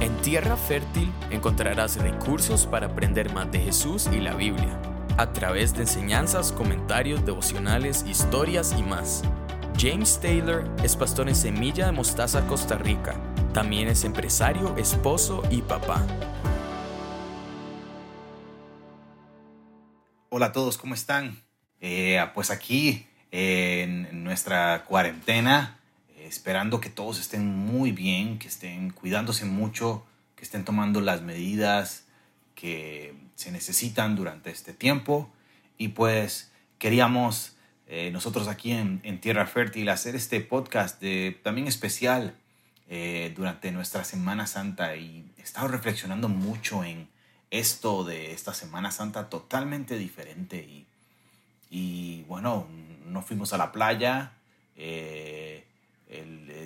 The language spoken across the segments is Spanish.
En Tierra Fértil encontrarás recursos para aprender más de Jesús y la Biblia, a través de enseñanzas, comentarios, devocionales, historias y más. James Taylor es pastor en Semilla de Mostaza, Costa Rica. También es empresario, esposo y papá. Hola a todos, ¿cómo están? Eh, pues aquí en nuestra cuarentena, eh, esperando que todos estén muy bien, que estén cuidándose mucho, que estén tomando las medidas que se necesitan durante este tiempo. Y pues queríamos eh, nosotros aquí en, Tierra Fértil hacer este podcast de, también especial eh, durante nuestra Semana Santa y he estado reflexionando mucho en esto de esta Semana Santa totalmente diferente y, bueno, no fuimos a la playa, eh,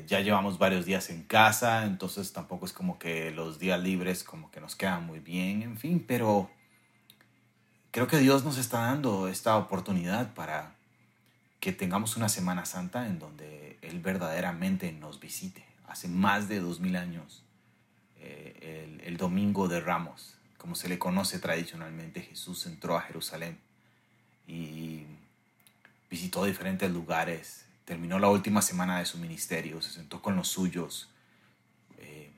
ya llevamos varios días en casa, entonces tampoco es como que los días libres como que nos quedan muy bien, en fin, pero creo que Dios nos está dando esta oportunidad para que tengamos una Semana Santa en donde Él verdaderamente nos visite. Hace más de dos mil años, eh, el, el Domingo de Ramos, como se le conoce tradicionalmente, Jesús entró a Jerusalén y visitó diferentes lugares, terminó la última semana de su ministerio, se sentó con los suyos, eh,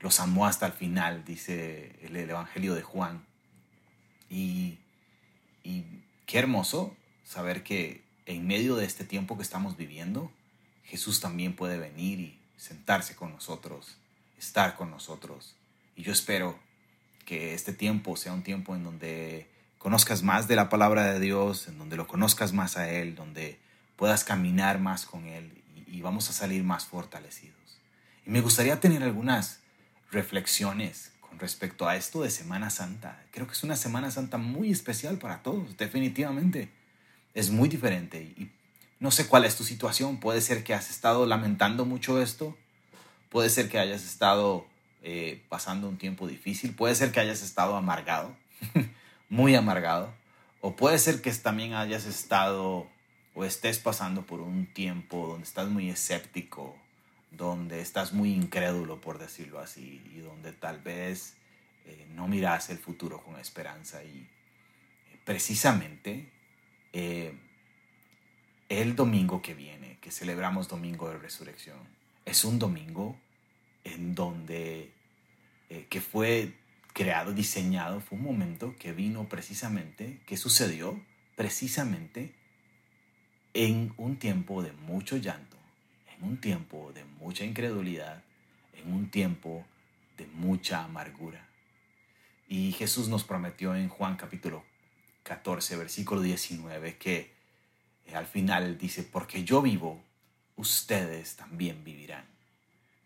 los amó hasta el final, dice el, Evangelio de Juan. Y, y qué hermoso saber que en medio de este tiempo que estamos viviendo, Jesús también puede venir y sentarse con nosotros, estar con nosotros. Y yo espero que este tiempo sea un tiempo en donde conozcas más de la palabra de Dios, en donde lo conozcas más a Él, donde puedas caminar más con Él y, vamos a salir más fortalecidos. Y me gustaría tener algunas reflexiones con respecto a esto de Semana Santa. Creo que es una Semana Santa muy especial para todos, definitivamente. Es muy diferente y no sé cuál es tu situación. Puede ser que has estado lamentando mucho esto, puede ser que hayas estado eh, pasando un tiempo difícil, puede ser que hayas estado amargado. muy amargado. O puede ser que también hayas estado o estés pasando por un tiempo donde estás muy escéptico, donde estás muy incrédulo, por decirlo así, y donde tal vez eh, no miras el futuro con esperanza. Y eh, precisamente eh, el domingo que viene, que celebramos Domingo de Resurrección, es un domingo en donde, que fue creado, diseñado, fue un momento que vino precisamente, que sucedió precisamente en un tiempo de mucho llanto, en un tiempo de mucha incredulidad, en un tiempo de mucha amargura. Y Jesús nos prometió en Juan capítulo 14, versículo 19, que eh, al final dice, porque yo vivo, ustedes también vivirán.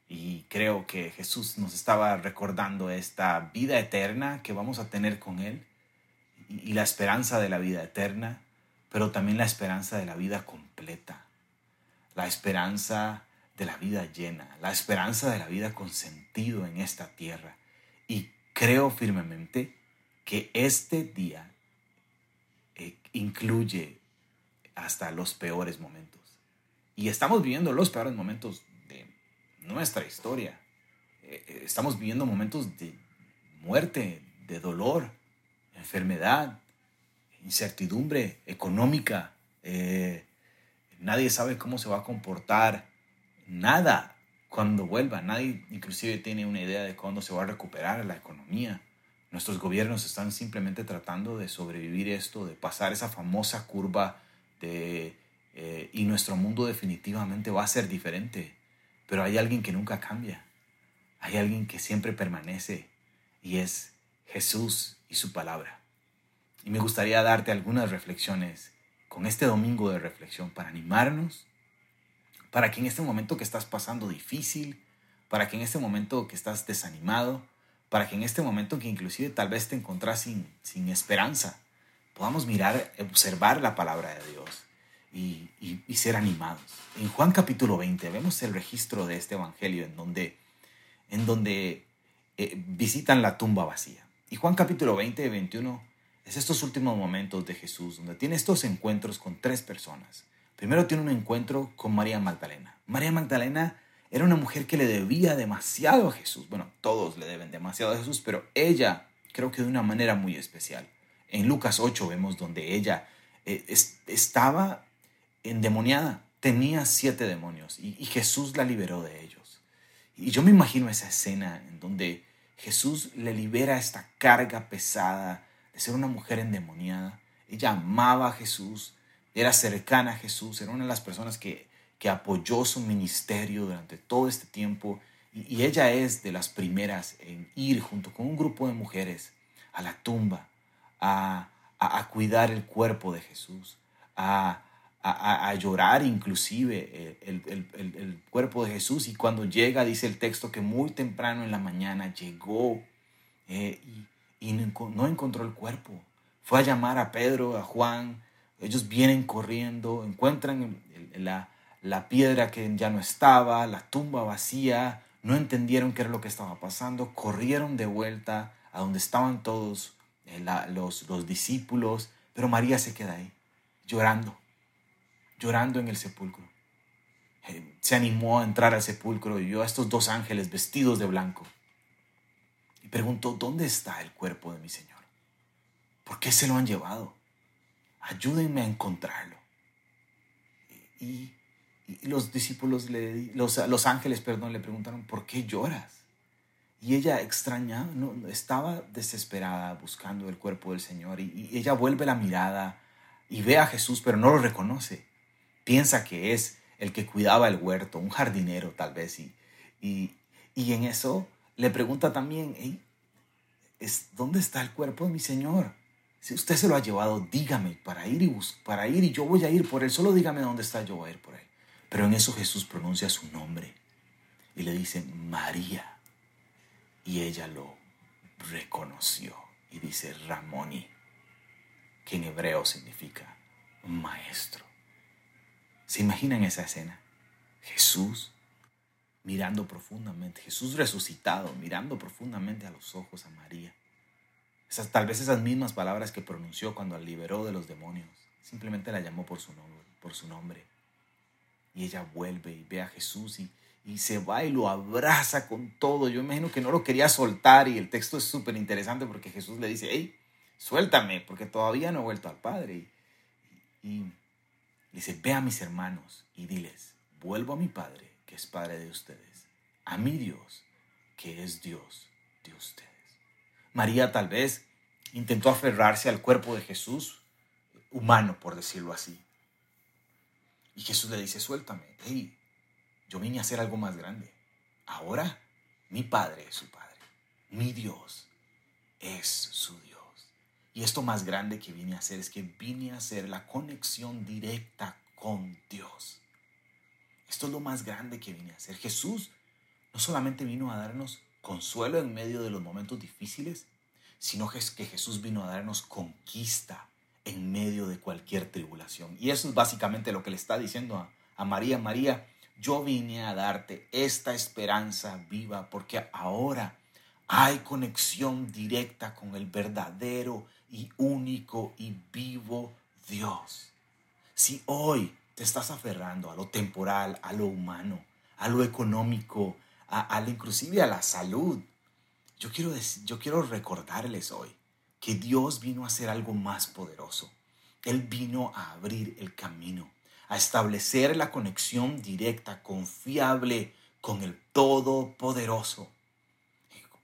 Y creo que Jesús nos estaba recordando esta vida eterna que vamos a tener con Él y la esperanza de la vida eterna, pero también la esperanza de la vida completa, la esperanza de la vida llena, la esperanza de la vida con sentido en esta tierra. Y creo firmemente que este día eh, incluye hasta los peores momentos. Y estamos viviendo los peores momentos nuestra historia. Eh, eh, estamos viviendo momentos de muerte, de dolor, enfermedad, incertidumbre económica. Eh, nadie sabe cómo se va a comportar nada cuando vuelva. Nadie inclusive tiene una idea de cuándo se va a recuperar la economía. Nuestros gobiernos están simplemente tratando de sobrevivir esto, de pasar esa famosa curva de, y nuestro mundo definitivamente va a ser diferente. Pero hay alguien que nunca cambia. Hay alguien que siempre permanece y es Jesús y su palabra. Y me gustaría darte algunas reflexiones con este domingo de reflexión para animarnos, para que en este momento que estás pasando difícil, para que en este momento que estás desanimado, para que en este momento que inclusive tal vez te encontrás sin, sin esperanza, podamos mirar, observar la palabra de Dios y, ser animados. En Juan capítulo 20 vemos el registro de este evangelio en donde, en donde eh, visitan la tumba vacía. Y Juan capítulo 20 y 21 es estos últimos momentos de Jesús, donde tiene estos encuentros con tres personas. Primero tiene un encuentro con María Magdalena. María Magdalena era una mujer que le debía demasiado a Jesús. Bueno, todos le deben demasiado a Jesús, pero ella creo que de una manera muy especial. En Lucas 8 vemos donde ella eh, estaba endemoniada, tenía siete demonios y, Jesús la liberó de ellos. Y yo me imagino esa escena en donde Jesús le libera esta carga pesada de ser una mujer endemoniada. Ella amaba a Jesús, era cercana a Jesús, era una de las personas que, que apoyó su ministerio durante todo este tiempo. Y, ella es de las primeras en ir junto con un grupo de mujeres a la tumba, a, a, cuidar el cuerpo de Jesús, a, a, llorar inclusive el, el, el, cuerpo de Jesús. Y cuando llega, dice el texto que muy temprano en la mañana llegó eh, y, no encontró el cuerpo. Fue a llamar a Pedro, a Juan. Ellos vienen corriendo, encuentran la, la piedra que ya no estaba, la tumba vacía. No entendieron qué era lo que estaba pasando. Corrieron de vuelta a donde estaban todos eh, los, los discípulos. Pero María se queda ahí, llorando llorando en el sepulcro. Eh, se animó a entrar al sepulcro y vio a estos dos ángeles vestidos de blanco. Y preguntó, ¿dónde está el cuerpo de mi Señor? ¿Por qué se lo han llevado? Ayúdenme a encontrarlo. Y, los discípulos, le, los, los ángeles, perdón, le preguntaron, ¿por qué lloras? Y ella extraña, no, estaba desesperada buscando el cuerpo del Señor y, y, ella vuelve la mirada y ve a Jesús, pero no lo reconoce piensa que es el que cuidaba el huerto, un jardinero tal vez, y, y, en eso le pregunta también, ¿es, ¿dónde está el cuerpo de mi Señor? Si usted se lo ha llevado, dígame para ir, y para ir y yo voy a ir por él, solo dígame dónde está, yo voy a ir por él. Pero en eso Jesús pronuncia su nombre y le dice María. Y ella lo reconoció y dice Ramoni, que en hebreo significa maestro. ¿Se imaginan esa escena? Jesús mirando profundamente, Jesús resucitado, mirando profundamente a los ojos a María. Esas, tal vez esas mismas palabras que pronunció cuando la liberó de los demonios. Simplemente la llamó por su nombre. Por su nombre. Y ella vuelve y ve a Jesús y, y se va y lo abraza con todo. Yo imagino que no lo quería soltar y el texto es súper interesante porque Jesús le dice, hey, suéltame porque todavía no he vuelto al Padre. y Dice, ve a mis hermanos y diles, vuelvo a mi Padre, que es Padre de ustedes, a mi Dios, que es Dios de ustedes. María tal vez intentó aferrarse al cuerpo de Jesús, humano, por decirlo así. Y Jesús le dice, suéltame, hey, yo vine a hacer algo más grande. Ahora mi Padre es su Padre, mi Dios es su Dios. Y esto más grande que vine a hacer es que vine a hacer la conexión directa con Dios. Esto es lo más grande que vine a hacer. Jesús no solamente vino a darnos consuelo en medio de los momentos difíciles, sino que Jesús vino a darnos conquista en medio de cualquier tribulación. Y eso es básicamente lo que le está diciendo a, a María. María, yo vine a darte esta esperanza viva porque ahora hay conexión directa con el verdadero y único y vivo Dios. Si hoy te estás aferrando a lo temporal, a lo humano, a lo económico, a, inclusive a la salud, yo quiero, yo quiero recordarles hoy que Dios vino a hacer algo más poderoso. Él vino a abrir el camino, a establecer la conexión directa, confiable con el Todopoderoso.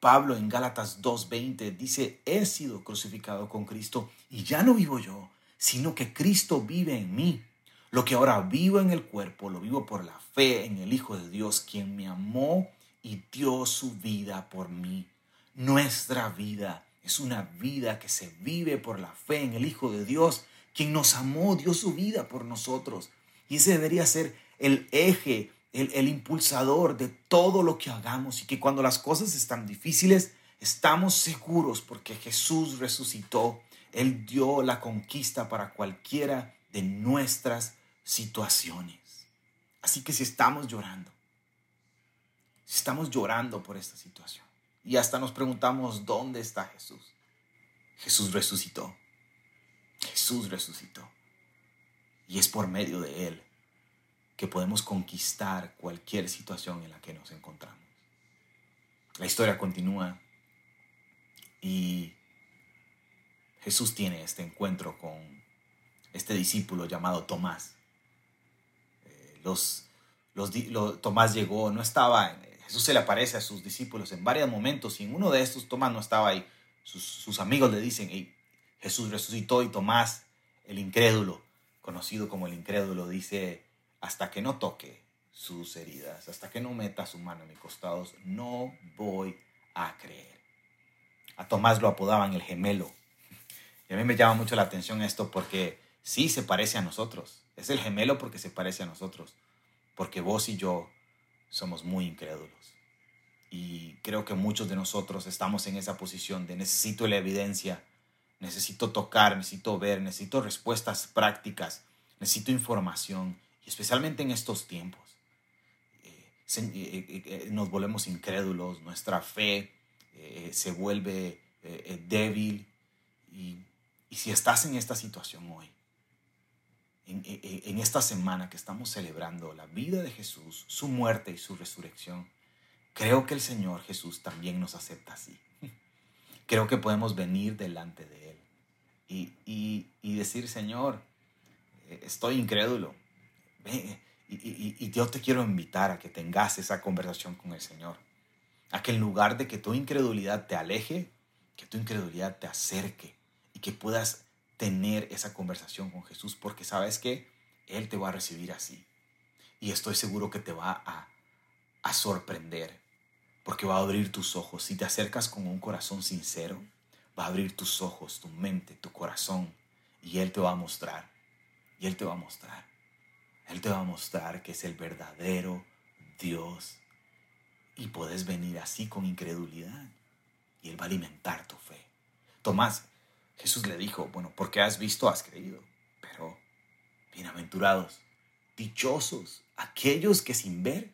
Pablo en Gálatas 2.20 dice, he sido crucificado con Cristo y ya no vivo yo, sino que Cristo vive en mí. Lo que ahora vivo en el cuerpo, lo vivo por la fe en el Hijo de Dios, quien me amó y dio su vida por mí. Nuestra vida es una vida que se vive por la fe en el Hijo de Dios, quien nos amó, dio su vida por nosotros. Y ese debería ser el eje el, impulsador de todo lo que hagamos y que cuando las cosas están difíciles, estamos seguros porque Jesús resucitó. Él dio la conquista para cualquiera de nuestras situaciones. Así que si estamos llorando, si estamos llorando por esta situación y hasta nos preguntamos, ¿dónde está Jesús? Jesús que podemos conquistar cualquier situación en la que nos encontramos. La historia continúa y Jesús tiene este encuentro con este discípulo llamado Tomás. Los, los, Tomás llegó, no estaba, Jesús se le aparece a sus discípulos en varios momentos y en uno de estos Tomás no estaba ahí. Sus, amigos le dicen, Jesús resucitó y Tomás, el incrédulo, conocido como el incrédulo, dice, hasta que no toque sus heridas, hasta que no meta su mano en mis costados, no voy a creer. A Tomás lo apodaban el gemelo. Y a mí me llama mucho la atención esto porque sí se parece a nosotros. Es el gemelo porque se parece a nosotros. Porque vos y yo somos muy incrédulos. Y creo que muchos de nosotros estamos en esa posición de necesito la evidencia, necesito tocar, necesito ver, necesito respuestas prácticas, necesito información. Y especialmente en estos tiempos. Eh, eh, eh, nos volvemos incrédulos, nuestra fe se vuelve débil. Y, si estás en esta situación hoy, en, esta semana que estamos celebrando la vida de Jesús, su muerte y su resurrección, creo que el Señor Jesús también nos acepta así. Creo que podemos venir delante de Él y, y decir, Señor, estoy incrédulo, y, yo te quiero invitar a que tengas esa conversación con el Señor. A que en lugar de que tu incredulidad te aleje, que tu incredulidad te acerque y que puedas tener esa conversación con Jesús, porque sabes que Él te va a recibir así. Y estoy seguro que te va a, a sorprender, porque va a abrir tus ojos. Si te acercas con un corazón sincero, va a abrir tus ojos, tu mente, tu corazón, y Él te va a mostrar. Y Él te va a mostrar él te va a mostrar que es el verdadero Dios. Y puedes venir así con incredulidad. Y Él va a alimentar tu fe. Tomás, Jesús le dijo, bueno, porque has visto, has creído. Pero, bienaventurados, dichosos, aquellos que sin ver,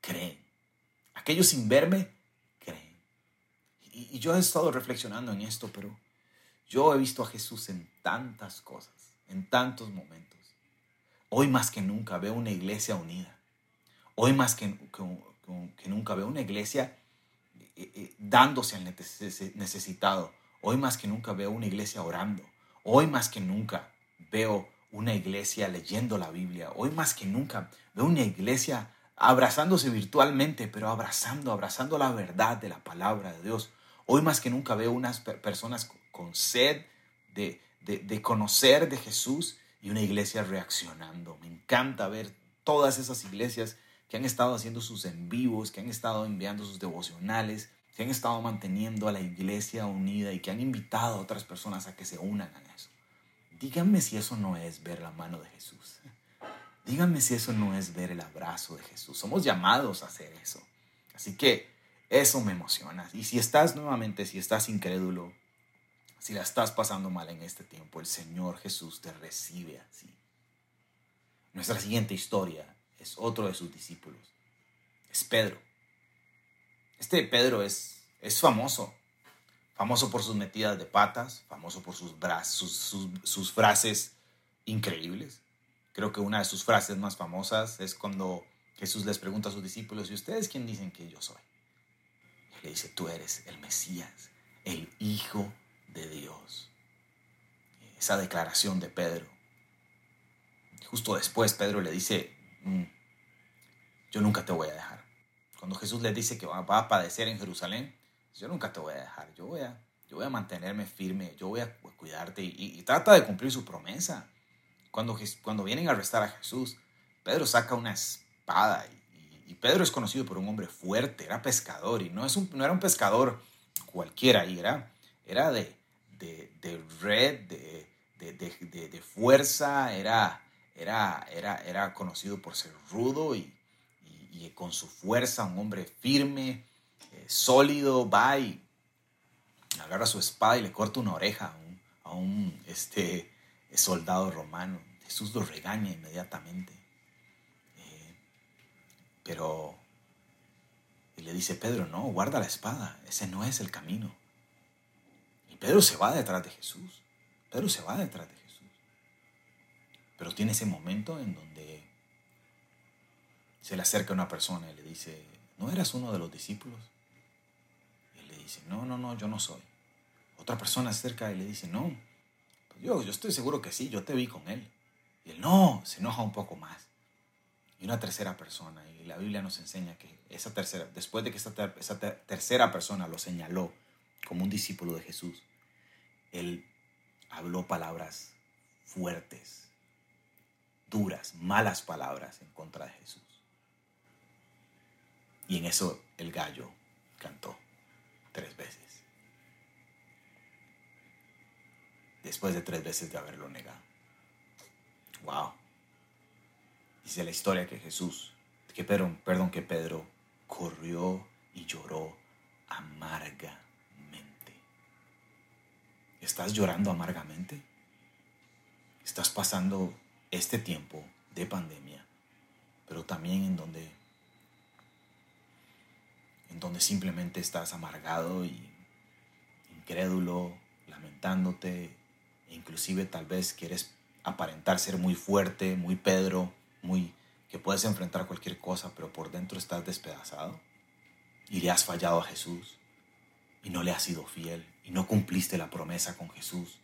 creen. Aquellos sin verme, creen. Y, yo he estado reflexionando en esto, pero yo he visto a Jesús en tantas cosas, en tantos momentos. Hoy más que nunca veo una iglesia unida. Hoy más que, que, nunca veo una iglesia eh, eh, dándose al necesitado. Hoy más que nunca veo una iglesia orando. Hoy más que nunca veo una iglesia leyendo la Biblia. Hoy más que nunca veo una iglesia abrazándose virtualmente, pero abrazando, abrazando la verdad de la palabra de Dios. Hoy más que nunca veo unas personas con sed de, de, de conocer de Jesús y una iglesia reaccionando. Me encanta ver todas esas iglesias que han estado haciendo sus en vivos, que han estado enviando sus devocionales, que han estado manteniendo a la iglesia unida y que han invitado a otras personas a que se unan a eso. Díganme si eso no es ver la mano de Jesús. Díganme si eso no es ver el abrazo de Jesús. Somos llamados a hacer eso. Así que eso me emociona. Y si estás nuevamente, si estás incrédulo, si la estás pasando mal en este tiempo, el Señor Jesús te recibe así. Nuestra siguiente historia es otro de sus discípulos. Es Pedro. Este Pedro es, es famoso. Famoso por sus metidas de patas, famoso por sus, sus, sus frases increíbles. Creo que una de sus frases más famosas es cuando Jesús les pregunta a sus discípulos, ¿y ustedes quién dicen que yo soy? Y le dice, tú eres el Mesías, el Hijo de Dios. Esa declaración de Pedro. Justo después Pedro le dice, mm, yo nunca te voy a dejar. Cuando Jesús le dice que va a padecer en Jerusalén, yo nunca te voy a dejar, yo voy a, yo voy a mantenerme firme, yo voy a cuidarte y, trata de cumplir su promesa. Cuando, cuando vienen a arrestar a Jesús, Pedro saca una espada y, Pedro es conocido por un hombre fuerte, era pescador y no, es no era un pescador cualquiera, era, era de, de, red, de, fuerza, era, era, era, era conocido por ser rudo y, con su fuerza, un hombre firme, eh, sólido, va y agarra su espada y le corta una oreja a un, este, soldado romano. Jesús lo regaña inmediatamente. Eh, pero y le dice, Pedro, no, guarda la espada, ese no es el camino. Pedro se va detrás de Jesús. Pedro se va detrás de Jesús. Pero tiene ese momento en donde se le acerca una persona y le dice, ¿no eras uno de los discípulos? Y él le dice, no, no, no, yo no soy. Otra persona acerca y le dice, no, pues yo, yo estoy seguro que sí, yo te vi con él. Y él, no, se enoja un poco más. Y una tercera persona, y la Biblia nos enseña que esa tercera, después de que esa, esa tercera persona lo señaló como un discípulo de Jesús, él habló palabras fuertes, duras, malas palabras en contra de Jesús. Y en eso el gallo cantó tres veces. Después de tres veces de haberlo negado. Wow. Dice la historia que Jesús, que Pedro, perdón, que Pedro corrió y lloró amargamente. ¿Estás llorando amargamente? ¿Estás pasando este tiempo de pandemia, pero también en donde en donde simplemente estás amargado y incrédulo, lamentándote, e inclusive tal vez quieres aparentar ser muy fuerte, muy Pedro, muy que puedes enfrentar cualquier cosa, pero por dentro estás despedazado y le has fallado a Jesús y no le has sido fiel y no cumpliste la promesa con Jesús.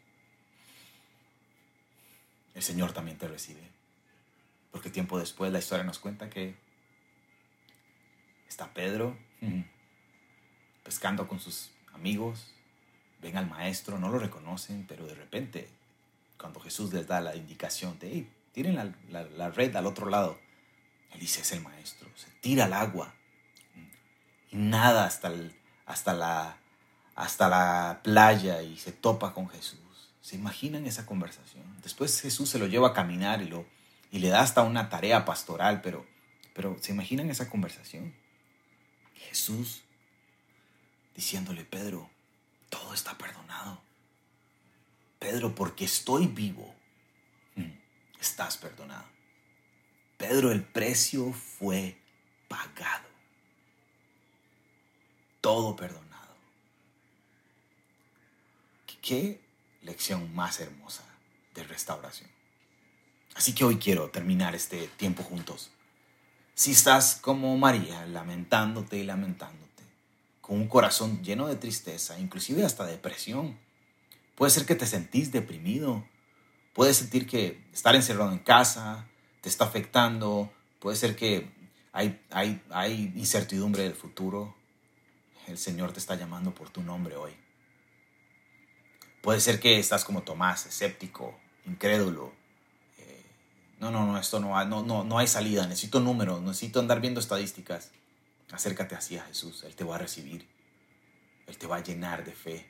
El Señor también te recibe. Porque tiempo después la historia nos cuenta que está Pedro pescando con sus amigos, ven al maestro, no lo reconocen, pero de repente, cuando Jesús les da la indicación de, hey, tiren la, red al otro lado, él dice, es el maestro, se tira al agua y nada hasta, hasta, la, hasta la playa y se topa con Jesús. ¿Se imaginan esa conversación? Después Jesús se lo lleva a caminar y, lo, y le da hasta una tarea pastoral, pero, pero ¿se imaginan esa conversación? Jesús diciéndole, Pedro, todo está perdonado. Pedro, porque estoy vivo, estás perdonado. Pedro, el precio fue pagado. Todo perdonado. ¿Qué lección más hermosa de restauración? Así que hoy quiero terminar este tiempo juntos. Si estás como María, lamentándote y lamentándote, con un corazón lleno de tristeza, inclusive hasta depresión, puede ser que te sentís deprimido, Puedes sentir que estar encerrado en casa te está afectando. Puede ser que hay, hay, hay incertidumbre del futuro. El Señor te está llamando por tu nombre hoy. Puede ser que estás como Tomás, escéptico, incrédulo. No, no, no, esto no, no, no, no hay salida. Necesito números, necesito andar viendo estadísticas. Acércate así a Jesús. Él te va a recibir. Él te va a llenar de fe.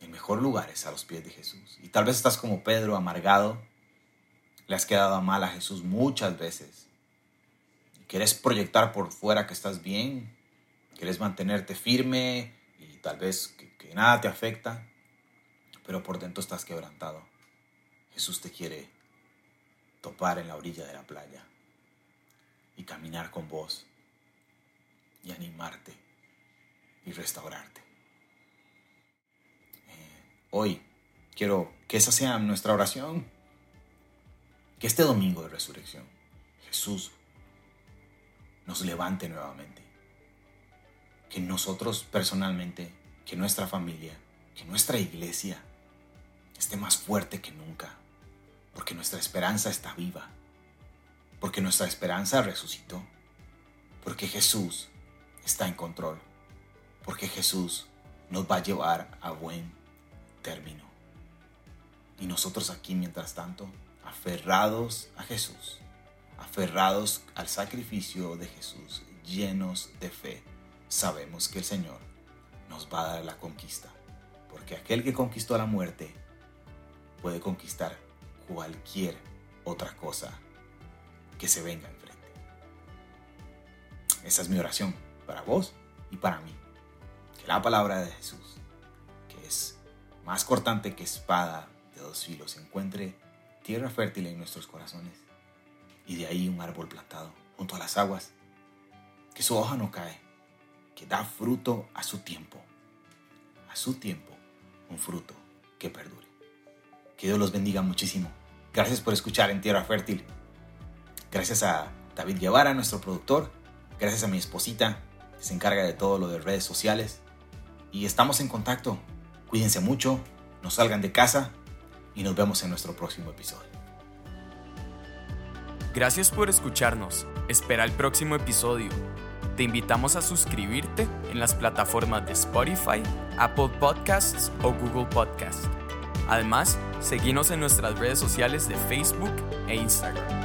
El mejor lugar es a los pies de Jesús. Y tal vez estás como Pedro, amargado. Le has quedado mal a Jesús muchas veces. quieres proyectar por fuera que estás bien. Quieres mantenerte firme y tal vez que nada te afecta. Pero por dentro estás quebrantado. Jesús te quiere topar en la orilla de la playa y caminar con vos y animarte y restaurarte hoy quiero que esa sea nuestra oración. Que este domingo de resurrección Jesús nos levante nuevamente. Que nosotros personalmente, que nuestra familia, que nuestra iglesia esté más fuerte que nunca. Porque nuestra esperanza está viva. Porque nuestra esperanza resucitó. Porque Jesús está en control. Porque Jesús nos va a llevar a buen término. Y nosotros aquí, mientras tanto, aferrados a Jesús, aferrados al sacrificio de Jesús, llenos de fe, sabemos que el Señor nos va a dar la conquista. Porque aquel que conquistó la muerte puede conquistar cualquier otra cosa que se venga enfrente. Esa es mi oración para vos y para mí. Que la palabra de Jesús, que es más cortante que espada de dos filos, encuentre tierra fértil en nuestros corazones y de ahí un árbol plantado junto a las aguas, que su hoja no cae, que da fruto a su tiempo, a su tiempo, un fruto que perdure. Que Dios los bendiga muchísimo. Gracias por escuchar en Tierra Fértil. Gracias a, David Guevara, nuestro productor. Gracias a mi esposita, que se encarga de todo lo de redes sociales. Y estamos en contacto. Cuídense mucho, no salgan de casa y nos vemos en nuestro próximo episodio. Gracias por escucharnos. Espera el próximo episodio. Te invitamos a suscribirte en las plataformas de Spotify, Apple Podcasts o Google Podcasts. Además, seguimos en nuestras redes sociales de Facebook e Instagram.